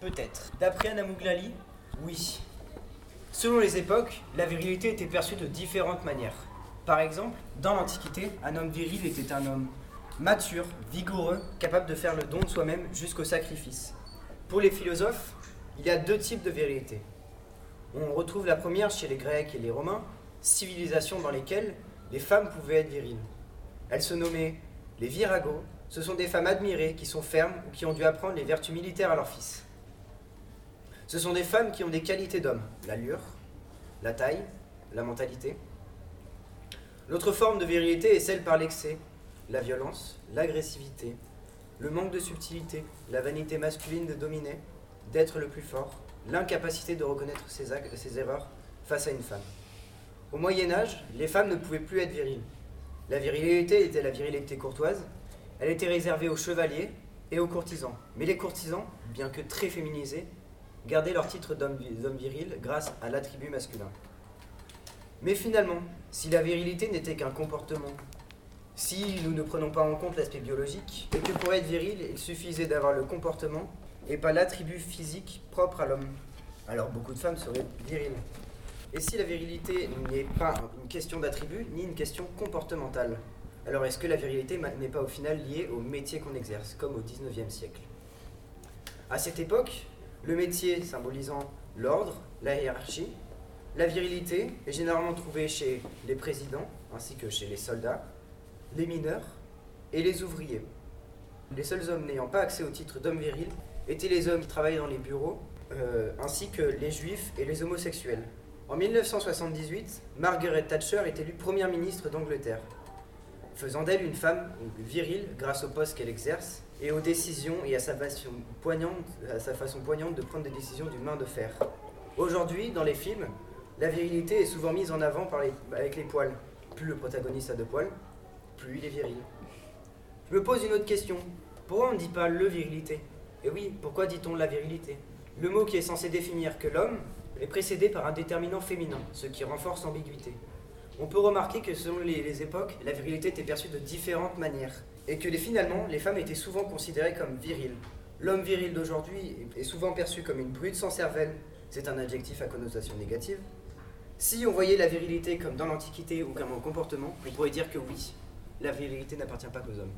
Peut-être. D'après Anna Mouglali, oui. Selon les époques, la virilité était perçue de différentes manières. Par exemple, dans l'Antiquité, un homme viril était un homme mature, vigoureux, capable de faire le don de soi-même jusqu'au sacrifice. Pour les philosophes, il y a deux types de virilité. On retrouve la première chez les Grecs et les Romains, civilisations dans lesquelles les femmes pouvaient être viriles. Elles se nommaient les viragos, ce sont des femmes admirées qui sont fermes ou qui ont dû apprendre les vertus militaires à leurs fils. Ce sont des femmes qui ont des qualités d'homme, l'allure, la taille, la mentalité. L'autre forme de virilité est celle par l'excès, la violence, l'agressivité, le manque de subtilité, la vanité masculine de dominer, d'être le plus fort, l'incapacité de reconnaître ses, actes, ses erreurs face à une femme. Au Moyen Âge, les femmes ne pouvaient plus être viriles. La virilité était la virilité courtoise, elle était réservée aux chevaliers et aux courtisans. Mais les courtisans, bien que très féminisés, gardaient leur titre d'homme viril grâce à l'attribut masculin. Mais finalement, si la virilité n'était qu'un comportement, si nous ne prenons pas en compte l'aspect biologique, et que pour être viril, il suffisait d'avoir le comportement et pas l'attribut physique propre à l'homme, alors beaucoup de femmes seraient viriles. Et si la virilité n'est pas une question d'attribut, ni une question comportementale, alors est-ce que la virilité n'est pas au final liée au métier qu'on exerce, comme au 19e siècle? À cette époque, le métier symbolisant l'ordre, la hiérarchie, la virilité est généralement trouvée chez les présidents ainsi que chez les soldats, les mineurs et les ouvriers. Les seuls hommes n'ayant pas accès au titre d'homme viril étaient les hommes qui travaillaient dans les bureaux, euh, ainsi que les juifs et les homosexuels. En 1978, Margaret Thatcher est élue première ministre d'Angleterre, faisant d'elle une femme virile grâce au poste qu'elle exerce et aux décisions et à sa, façon poignante, de prendre des décisions d'une main de fer. Aujourd'hui, dans les films, la virilité est souvent mise en avant avec les poils. Plus le protagoniste a de poils, plus il est viril. Je me pose une autre question. Pourquoi on ne dit pas le virilité? Et oui, pourquoi dit-on la virilité? Le mot qui est censé définir que l'homme est précédé par un déterminant féminin, ce qui renforce l'ambiguïté. On peut remarquer que selon les, époques, la virilité était perçue de différentes manières, et que finalement, les femmes étaient souvent considérées comme viriles. L'homme viril d'aujourd'hui est souvent perçu comme une brute sans cervelle, c'est un adjectif à connotation négative. Si on voyait la virilité comme dans l'Antiquité ou comme un comportement, on pourrait dire que oui, la virilité n'appartient pas qu'aux hommes.